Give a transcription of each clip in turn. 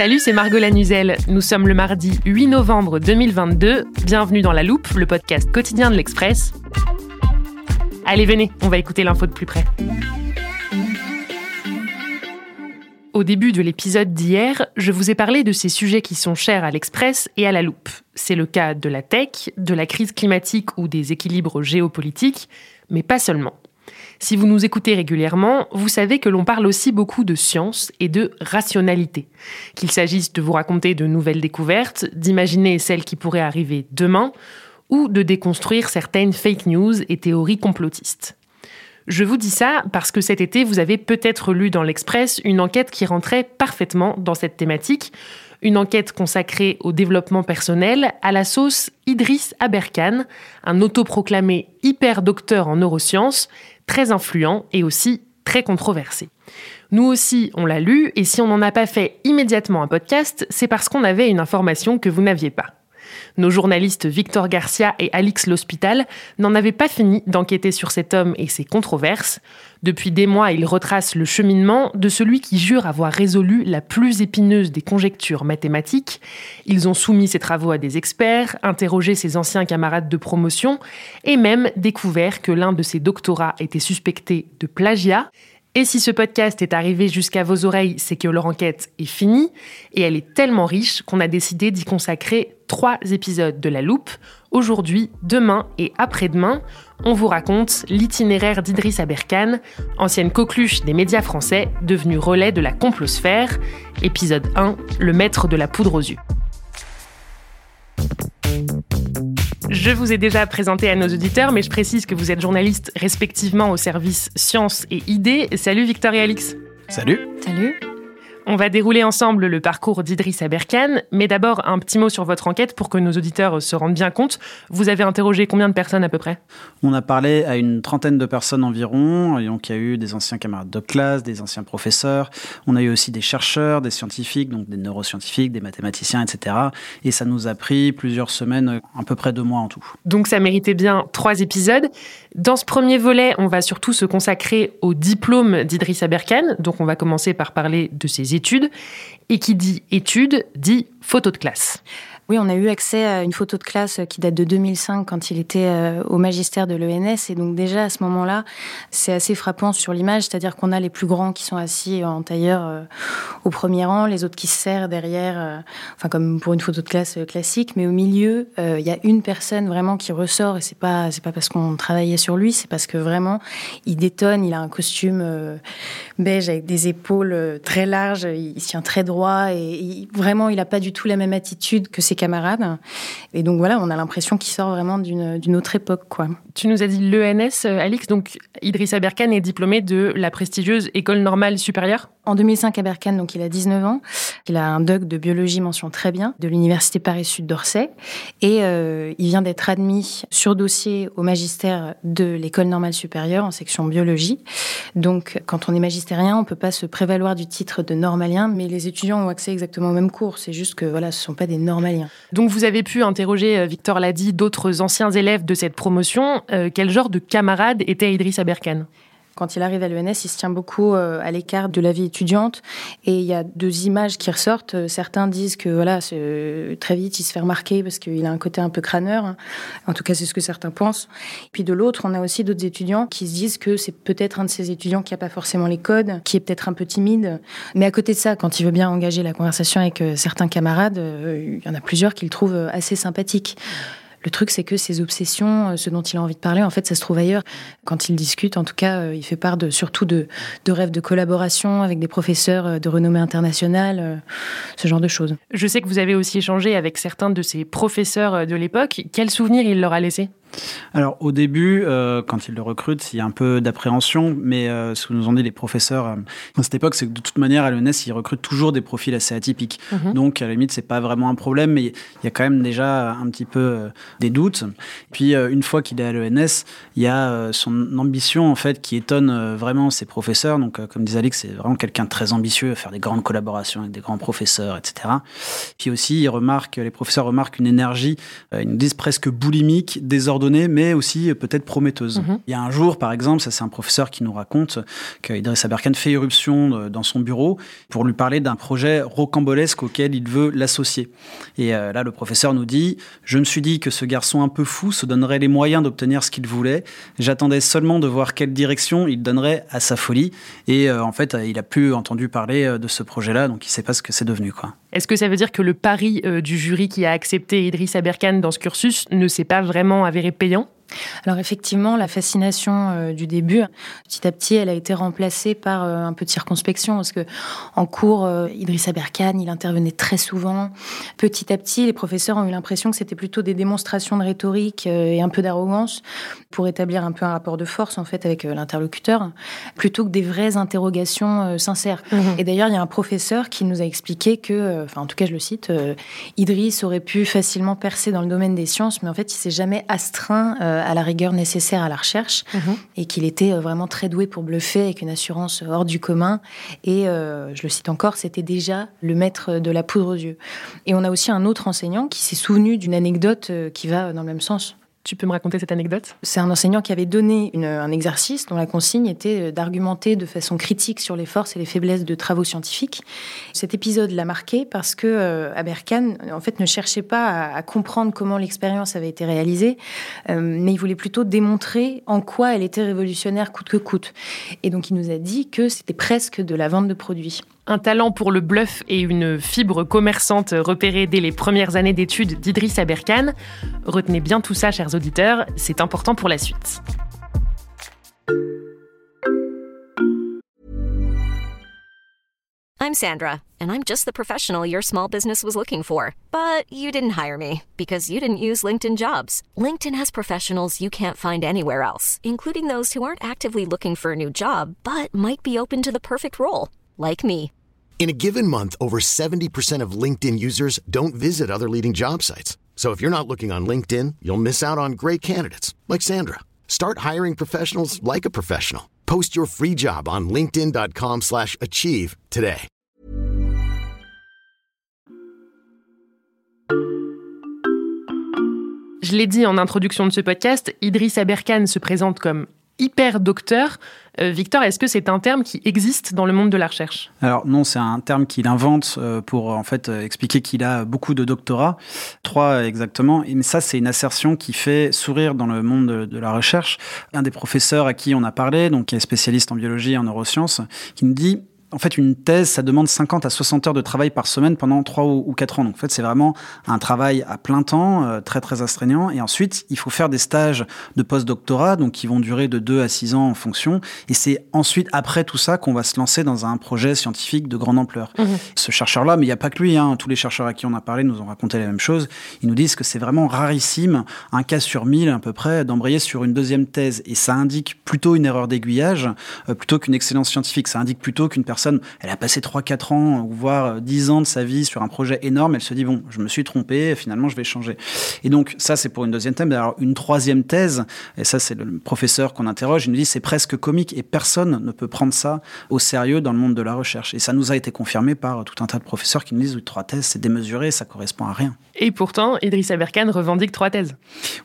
Salut, c'est Margot Lanuzel. Nous sommes le mardi 8 novembre 2022. Bienvenue dans La Loupe, le podcast quotidien de l'Express. Allez, venez, on va écouter l'info de plus près. Au début de l'épisode d'hier, je vous ai parlé de ces sujets qui sont chers à l'Express et à la loupe. C'est le cas de la tech, de la crise climatique ou des équilibres géopolitiques, mais pas seulement. Si vous nous écoutez régulièrement, vous savez que l'on parle aussi beaucoup de science et de rationalité. Qu'il s'agisse de vous raconter de nouvelles découvertes, d'imaginer celles qui pourraient arriver demain, ou de déconstruire certaines fake news et théories complotistes. Je vous dis ça parce que cet été, vous avez peut-être lu dans l'Express une enquête qui rentrait parfaitement dans cette thématique, une enquête consacrée au développement personnel à la sauce Idriss Aberkan, un autoproclamé hyper docteur en neurosciences, très influent et aussi très controversé. Nous aussi, on l'a lu, et si on n'en a pas fait immédiatement un podcast, c'est parce qu'on avait une information que vous n'aviez pas. Nos journalistes Victor Garcia et Alix L'Hospital n'en avaient pas fini d'enquêter sur cet homme et ses controverses. Depuis des mois, ils retracent le cheminement de celui qui jure avoir résolu la plus épineuse des conjectures mathématiques. Ils ont soumis ses travaux à des experts, interrogé ses anciens camarades de promotion et même découvert que l'un de ses doctorats était suspecté de plagiat. Et si ce podcast est arrivé jusqu'à vos oreilles, c'est que leur enquête est finie et elle est tellement riche qu'on a décidé d'y consacrer trois épisodes de La Loupe. Aujourd'hui, demain et après-demain, on vous raconte l'itinéraire d'Idriss Aberkan, ancienne coqueluche des médias français, devenue relais de la complosphère. Épisode 1, le maître de la poudre aux yeux. Je vous ai déjà présenté à nos auditeurs, mais je précise que vous êtes journaliste respectivement au service Sciences et Idées. Salut Victor et Alix. Salut. Salut. On va dérouler ensemble le parcours d'Idriss Aberkan, mais d'abord un petit mot sur votre enquête pour que nos auditeurs se rendent bien compte. Vous avez interrogé combien de personnes à peu près? On a parlé à une trentaine de personnes environ, et donc il y a eu des anciens camarades de classe, des anciens professeurs, on a eu aussi des chercheurs, des scientifiques, donc des neuroscientifiques, des mathématiciens, etc. Et ça nous a pris plusieurs semaines, à peu près deux mois en tout. Donc ça méritait bien trois épisodes. Dans ce premier volet, on va surtout se consacrer au diplôme d'Idriss Aberkan, donc on va commencer par parler de ses études. Et qui dit études dit photo de classe. Oui, on a eu accès à une photo de classe qui date de 2005 quand il était euh, au magistère de l'ENS. Et donc déjà à ce moment-là, c'est assez frappant sur l'image, c'est-à-dire qu'on a les plus grands qui sont assis en tailleur euh, au premier rang, les autres qui se serrent derrière, euh, enfin comme pour une photo de classe classique. Mais au milieu, il y a une personne vraiment qui ressort et c'est pas c'est pas parce qu'on travaillait sur lui, c'est parce que vraiment il détonne. Il a un costume beige avec des épaules très larges, il tient très droit et vraiment il a pas du tout la même attitude que ses camarades. Et donc voilà, on a l'impression qu'il sort vraiment d'une autre époque. Quoi. Tu nous as dit l'ENS, Alix, donc Idriss Aberkan est diplômé de la prestigieuse École normale supérieure En 2005, Aberkan, donc il a 19 ans. Il a un doc de biologie mention très bien de l'Université Paris-Sud d'Orsay. Et euh, il vient d'être admis sur dossier au magistère de l'École normale supérieure en section biologie. Donc quand on est magistérien, on peut pas se prévaloir du titre de normalien, mais les étudiants ont accès exactement au même cours. C'est juste que voilà, ce sont pas des normaliens. Donc vous avez pu interroger, euh, Victor l'a dit, d'autres anciens élèves de cette promotion. Euh, quel genre de camarade était Idriss Aberkan? Quand il arrive à l'ENS, il se tient beaucoup euh, à l'écart de la vie étudiante. Et il y a deux images qui ressortent. Certains disent que voilà, très vite, il se fait remarquer parce qu'il a un côté un peu crâneur. En tout cas, c'est ce que certains pensent. Puis de l'autre, on a aussi d'autres étudiants qui se disent que c'est peut-être un de ces étudiants qui n'a pas forcément les codes, qui est peut-être un peu timide. Mais à côté de ça, quand il veut bien engager la conversation avec euh, certains camarades, euh, il y en a plusieurs qui le trouvent assez sympathique. Le truc, c'est que ses obsessions, euh, ce dont il a envie de parler, en fait, ça se trouve ailleurs. Quand il discute, en tout cas, euh, il fait part de, surtout de, de rêves de collaboration avec des professeurs euh, de renommée internationale, ce genre de choses. Je sais que vous avez aussi échangé avec certains de ses professeurs de l'époque. Quels souvenirs il leur a laissé alors au début, euh, quand ils le recrutent, il y a un peu d'appréhension, mais euh, ce que nous ont dit les professeurs euh, à cette époque, c'est que de toute manière à l'ENS, ils recrutent toujours des profils assez atypiques. Mhm. Donc à la limite, c'est pas vraiment un problème, mais il y a quand même déjà un petit peu des doutes. Puis une fois qu'il est à l'ENS, il y a son ambition en fait qui étonne vraiment ses professeurs. Donc comme disait Alex, c'est vraiment quelqu'un de très ambitieux, faire des grandes collaborations avec des grands professeurs, etc. Puis aussi, il remarque, les professeurs remarquent une énergie, ils nous disent presque boulimique, désordonnée mais aussi peut-être prometteuse. Mhm. Il y a un jour, par exemple, ça c'est un professeur qui nous raconte qu'Idriss Aberkan fait éruption euh, dans son bureau pour lui parler d'un projet rocambolesque auquel il veut l'associer. Et euh, là, le professeur nous dit Je me suis dit que ce garçon un peu fou se donnerait les moyens d'obtenir ce qu'il voulait. J'attendais seulement de voir quelle direction il donnerait à sa folie. Et euh, en fait, il a plus entendu parler de ce projet-là, donc il ne sait pas ce que c'est devenu. Quoi. Est-ce que ça veut dire que le pari du jury qui a accepté Idriss Aberkan dans ce cursus ne s'est pas vraiment avéré payant alors effectivement, la fascination euh, du début, petit à petit, elle a été remplacée par euh, un peu de circonspection parce que en cours, euh, Idriss Aberkan, il intervenait très souvent. Petit à petit, les professeurs ont eu l'impression que c'était plutôt des démonstrations de rhétorique et un peu d'arrogance pour établir un peu un rapport de force en fait avec l'interlocuteur, plutôt que des vraies interrogations sincères. Mmh. Et d'ailleurs, il y a un professeur qui nous a expliqué que, enfin en tout cas je le cite, Idriss aurait pu facilement percer dans le domaine des sciences, mais en fait il s'est jamais astreint à la rigueur nécessaire à la recherche mhm. et qu'il était euh, vraiment très doué pour bluffer avec une assurance hors du commun. Et euh, je le cite encore, c'était déjà le maître de la poudre aux yeux. Et on a aussi un autre enseignant qui s'est souvenu d'une anecdote euh, qui va dans le même sens. Tu peux me raconter cette anecdote? C'est un enseignant qui avait donné un exercice dont la consigne était euh, d'argumenter de façon critique sur les forces et les faiblesses de travaux scientifiques. Cet épisode l'a marqué parce que euh, Aberkan, en fait, ne cherchait pas à, comprendre comment l'expérience avait été réalisée, euh, mais il voulait plutôt démontrer en quoi elle était révolutionnaire coûte que coûte. Et donc, il nous a dit que c'était presque de la vente de produits. Un talent pour le bluff et une fibre commerçante repérée dès les premières années d'études d'Idriss Aberkan. Retenez bien tout ça, chers auditeurs, c'est important pour la suite. I'm Sandra, and I'm just the professional your small business was looking for. But you didn't hire me because you didn't use LinkedIn jobs. LinkedIn has professionals you can't find anywhere else, including those who aren't actively looking for a new job but might be open to the perfect role, like me. In a given month, over 70% of LinkedIn users don't visit other leading job sites. So if you're not looking on LinkedIn, you'll miss out on great candidates like Sandra. Start hiring professionals like a professional. Post your free job on linkedin.com/achieve today. Je l'ai dit en introduction de ce podcast, Idriss Aberkan se présente comme hyper docteur. Euh, Victor, est-ce que c'est un terme qui existe dans le monde de la recherche? Alors non, c'est un terme qu'il invente euh, pour en fait euh, expliquer qu'il a beaucoup de doctorats, trois exactement. Mais ça, c'est une assertion qui fait sourire dans le monde de, de, la recherche. Un des professeurs à qui on a parlé, donc qui est spécialiste en biologie et en neurosciences, qui nous dit en fait, une thèse, ça demande 50 à 60 heures de travail par semaine pendant 3 ou 4 ans. Donc, en fait, c'est vraiment un travail à plein temps, euh, très, très astreignant. Et ensuite, il faut faire des stages de post-doctorat, donc qui vont durer de 2 à 6 ans en fonction. Et c'est ensuite, après tout ça, qu'on va se lancer dans un projet scientifique de grande ampleur. Mmh. Ce chercheur-là, mais il n'y a pas que lui, hein, tous les chercheurs à qui on a parlé nous ont raconté la même chose. Ils nous disent que c'est vraiment rarissime, un cas sur 1000 à peu près, d'embrayer sur une deuxième thèse. Et ça indique plutôt une erreur d'aiguillage, euh, plutôt qu'une excellence scientifique. Ça indique plutôt qu'une personne personne, elle a passé 3-4 ans, voire 10 ans de sa vie sur un projet énorme, elle se dit, bon, je me suis trompé, finalement, je vais changer. Et donc, ça, c'est pour une deuxième thèse. Alors, une troisième thèse, et ça, c'est le professeur qu'on interroge, il nous dit, c'est presque comique et personne ne peut prendre ça au sérieux dans le monde de la recherche. Et ça nous a été confirmé par tout un tas de professeurs qui nous disent, oui, trois thèses, c'est démesuré, ça correspond à rien. Et pourtant, Idriss Aberkan revendique trois thèses.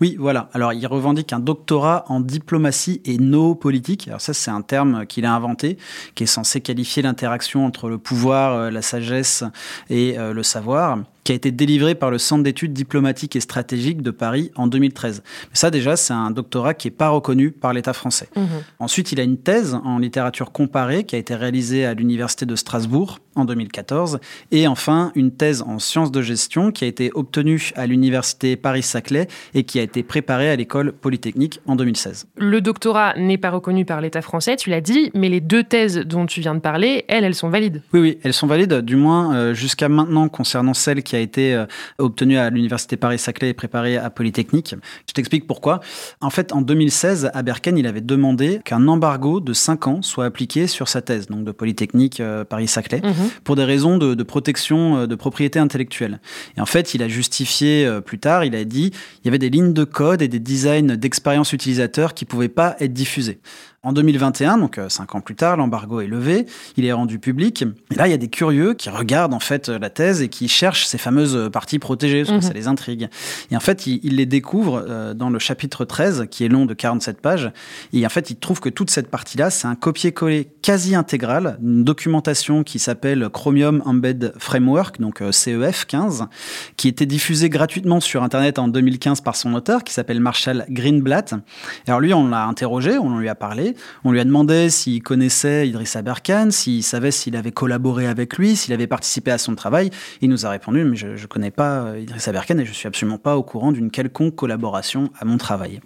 Oui, voilà. Alors, il revendique un doctorat en diplomatie et politique. Alors ça, c'est un terme qu'il a inventé, qui est censé qualifier l'interaction entre le pouvoir, euh, la sagesse et euh, le savoir qui a été délivré par le Centre d'études diplomatiques et stratégiques de Paris en 2013. Mais ça, déjà, c'est un doctorat qui n'est pas reconnu par l'État français. Mhm. Ensuite, il a une thèse en littérature comparée qui a été réalisée à l'Université de Strasbourg en 2014. Et enfin, une thèse en sciences de gestion qui a été obtenue à l'Université Paris-Saclay et qui a été préparée à l'école polytechnique en 2016. Le doctorat n'est pas reconnu par l'État français, tu l'as dit, mais les deux thèses dont tu viens de parler, elles, elles sont valides. Oui, oui, elles sont valides, du moins euh, jusqu'à maintenant concernant celle qui a été euh, obtenue à l'Université Paris-Saclay et préparée à Polytechnique. Je t'explique pourquoi. En fait, en 2016, Aberken, il avait demandé qu'un embargo de 5 ans soit appliqué sur sa thèse, donc de Polytechnique euh, Paris-Saclay, mhm. Pour des raisons de, protection de propriété intellectuelle. Et en fait, il a justifié plus tard, il a dit, il y avait des lignes de code et des designs d'expérience utilisateur qui pouvaient pas être diffusés. En 2021, donc euh, cinq ans plus tard, l'embargo est levé, il est rendu public. Et là, il y a des curieux qui regardent en fait la thèse et qui cherchent ces fameuses parties protégées, parce que mhm. ça les intrigue. Et en fait, ils, les découvrent euh, dans le chapitre 13, qui est long de 47 pages. Et en fait, ils trouvent que toute cette partie-là, c'est un copier-coller quasi intégral d'une documentation qui s'appelle Chromium Embed Framework, donc euh, CEF 15, qui était diffusée gratuitement sur Internet en 2015 par son auteur, qui s'appelle Marshall Greenblatt. Alors lui, on l'a interrogé, on lui a parlé. On lui a demandé s'il connaissait Idriss Aberkan, s'il savait s'il avait collaboré avec lui, s'il avait participé à son travail. Il nous a répondu, mais je ne connais pas euh, Idriss Aberkan et je suis absolument pas au courant d'une quelconque collaboration à mon travail.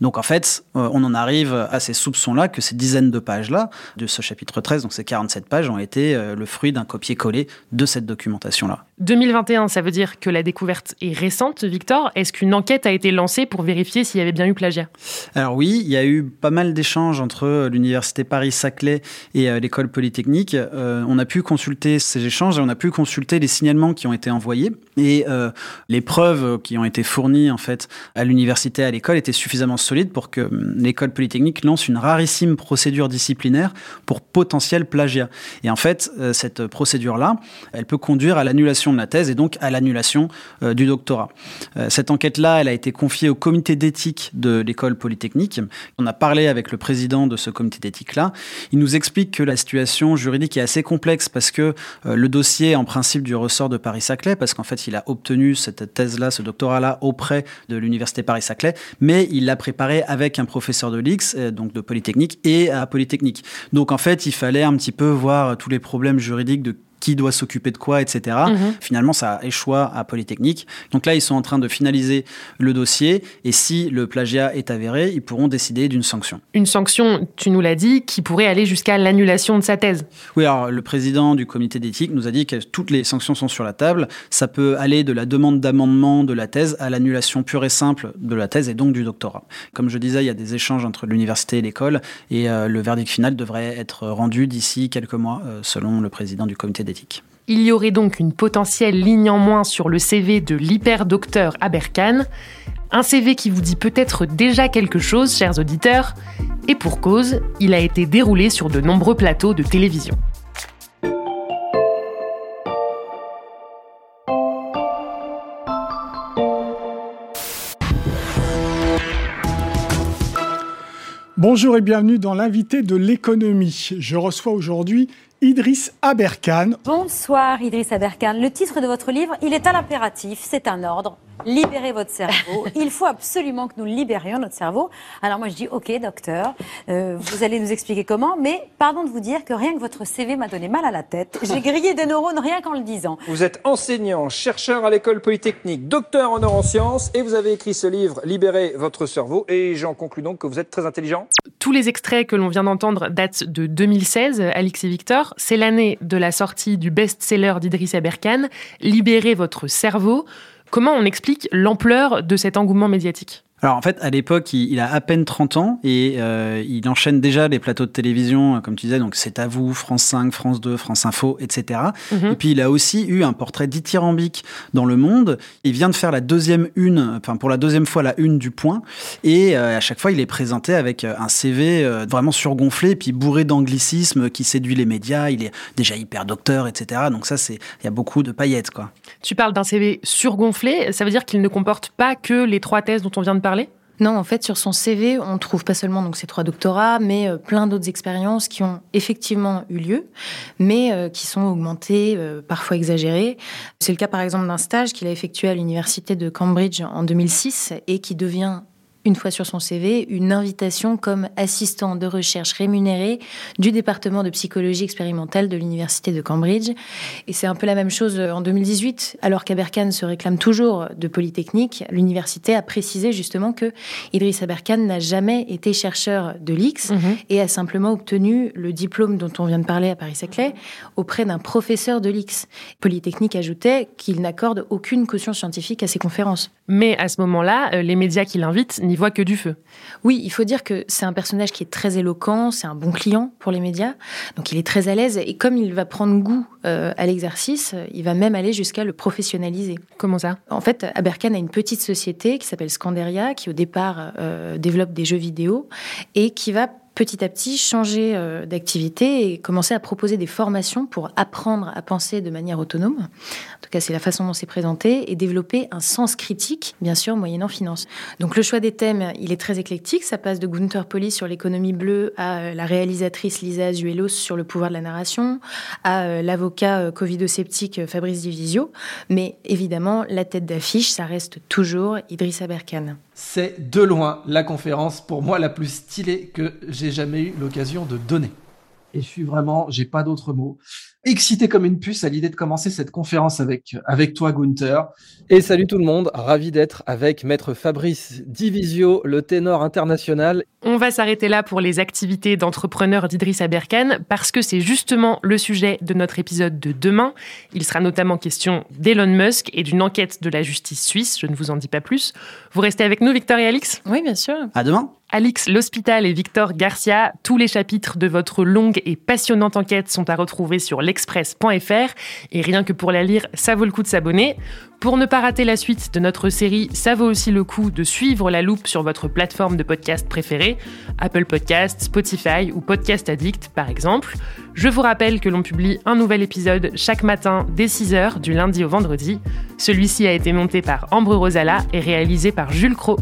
Donc en fait, euh, on en arrive à ces soupçons-là que ces dizaines de pages-là, de ce chapitre 13, donc ces 47 pages, ont été euh, le fruit d'un copier-coller de cette documentation-là. 2021, ça veut dire que la découverte est récente, Victor. Est-ce qu'une enquête a été lancée pour vérifier s'il y avait bien eu plagiat? Alors oui, il y a eu pas mal d'échanges entre euh, l'université Paris-Saclay et l'école polytechnique. on a pu consulter ces échanges et on a pu consulter les signalements qui ont été envoyés et les preuves qui ont été fournies en fait à l'université, à l'école étaient suffisamment solide pour que hum, l'école polytechnique lance une rarissime procédure disciplinaire pour potentiel plagiat. Et en fait, euh, cette procédure-là, elle peut conduire à l'annulation de la thèse et donc à l'annulation euh, du doctorat. Euh, cette enquête-là, elle a été confiée au comité d'éthique de l'école polytechnique. On a parlé avec le président de ce comité d'éthique-là. Il nous explique que la situation juridique est assez complexe parce que le dossier est en principe du ressort de Paris-Saclay, parce qu'en fait, il a obtenu cette thèse-là, ce doctorat-là, auprès de l'université Paris-Saclay, mais il l'a préparé avec un professeur de l'IX, euh, donc de Polytechnique, et à Polytechnique. Donc en fait, il fallait un petit peu voir tous les problèmes juridiques de qui doit s'occuper de quoi, etc. Mhm. Finalement, ça échoue à Polytechnique. Donc là, ils sont en train de finaliser le dossier et si le plagiat est avéré, ils pourront décider d'une sanction. Une sanction, tu nous l'as dit, qui pourrait aller jusqu'à l'annulation de sa thèse. Oui, alors le président du comité d'éthique nous a dit que toutes les sanctions sont sur la table. Ça peut aller de la demande d'amendement de la thèse à l'annulation pure et simple de la thèse et donc du doctorat. Comme je disais, il y a des échanges entre l'université et l'école et euh, le verdict final devrait être rendu d'ici quelques mois, euh, selon le président du comité d'éthique. Il y aurait donc une potentielle ligne en moins sur le CV de l'hyperdocteur Aberkan, un CV qui vous dit peut-être déjà quelque chose, chers auditeurs, et pour cause, il a été déroulé sur de nombreux plateaux de télévision. Bonjour et bienvenue dans l'invité de l'économie. Je reçois aujourd'hui Idriss Aberkan. Bonsoir Idriss Aberkan. Le titre de votre livre, il est à l'impératif, c'est un ordre. Libérez votre cerveau. Il faut absolument que nous libérions notre cerveau. Alors moi je dis ok docteur, euh, vous allez nous expliquer comment, mais pardon de vous dire que rien que votre CV m'a donné mal à la tête. J'ai grillé des neurones rien qu'en le disant. Vous êtes enseignant, chercheur à l'école polytechnique, docteur en neurosciences et vous avez écrit ce livre Libérez votre cerveau et j'en conclus donc que vous êtes très intelligent. Tous les extraits que l'on vient d'entendre datent de 2016, Alix et Victor. C'est l'année de la sortie du best-seller d'Idriss Aberkan, Libérez votre cerveau. Comment on explique l'ampleur de cet engouement médiatique? Alors en fait, à l'époque, il, a à peine 30 ans et euh, il enchaîne déjà les plateaux de télévision, comme tu disais, donc c'est à vous, France 5, France 2, France Info, etc. Mhm. Et puis il a aussi eu un portrait dithyrambique dans le monde. Il vient de faire la deuxième une, enfin pour la deuxième fois la une du Point, et euh, à chaque fois il est présenté avec un CV euh, vraiment surgonflé, puis bourré d'anglicisme qui séduit les médias. Il est déjà hyper docteur, etc. Donc ça, c'est il y a beaucoup de paillettes, quoi. Tu parles d'un CV surgonflé, ça veut dire qu'il ne comporte pas que les trois thèses dont on vient de parler non, en fait, sur son CV, on trouve pas seulement donc trois doctorats, mais euh, plein d'autres expériences qui ont effectivement eu lieu, mais euh, qui sont augmentées, euh, parfois exagérées. C'est le cas, par exemple, d'un stage qu'il a effectué à l'université de Cambridge en 2006 et qui devient une fois sur son CV, une invitation comme assistant de recherche rémunéré du département de psychologie expérimentale de l'Université de Cambridge. Et c'est un peu la même chose en 2018. Alors qu'Aberkan se réclame toujours de Polytechnique, l'université a précisé justement que Idriss Aberkan n'a jamais été chercheur de l'IX Mhm. et a simplement obtenu le diplôme dont on vient de parler à Paris-Saclay auprès d'un professeur de l'IX. Polytechnique ajoutait qu'il n'accorde aucune caution scientifique à ses conférences. Mais à ce moment-là, euh, les médias qui l'invitent n'y voient que du feu. Oui, il faut dire que c'est un personnage qui est très éloquent, c'est un bon client pour les médias, donc il est très à l'aise et comme il va prendre goût euh, à l'exercice, il va même aller jusqu'à le professionnaliser. Comment ça? En fait, Aberkan a une petite société qui s'appelle Scanderia, qui au départ euh, développe des jeux vidéo et qui va petit à petit changer euh, d'activité et commencer à proposer des formations pour apprendre à penser de manière autonome. En tout cas, c'est la façon dont c'est présenté et développer un sens critique, bien sûr, moyennant finance. Donc le choix des thèmes, il est très éclectique. Ça passe de Gunther Poli sur l'économie bleue à euh, la réalisatrice Lisa Azuelos sur le pouvoir de la narration, à euh, l'avocat covido-sceptique Fabrice Divisio. Mais évidemment, la tête d'affiche, ça reste toujours Idriss Aberkan. C'est de loin la conférence pour moi la plus stylée que j'ai jamais eu l'occasion de donner. Et je suis vraiment, j'ai pas d'autres mots, excité comme une puce à l'idée de commencer cette conférence avec, avec toi, Gunther. Et salut tout le monde, ravi d'être avec maître Fabrice Divisio, le ténor international. On va s'arrêter là pour les activités d'entrepreneur d'Idriss Aberkan parce que c'est justement le sujet de notre épisode de demain. Il sera notamment question d'Elon Musk et d'une enquête de la justice suisse, je ne vous en dis pas plus. Vous restez avec nous, Victor et Alix Oui, bien sûr. À demain. Alix L'Hospital et Victor Garcia, tous les chapitres de votre longue et passionnante enquête sont à retrouver sur l'express.fr et rien que pour la lire, ça vaut le coup de s'abonner. Pour ne pas rater la suite de notre série, ça vaut aussi le coup de suivre la loupe sur votre plateforme de podcast préférée, Apple Podcast, Spotify ou Podcast Addict par exemple. Je vous rappelle que l'on publie un nouvel épisode chaque matin dès 6h du lundi au vendredi. Celui-ci a été monté par Ambre Rosala et réalisé par Jules Cro.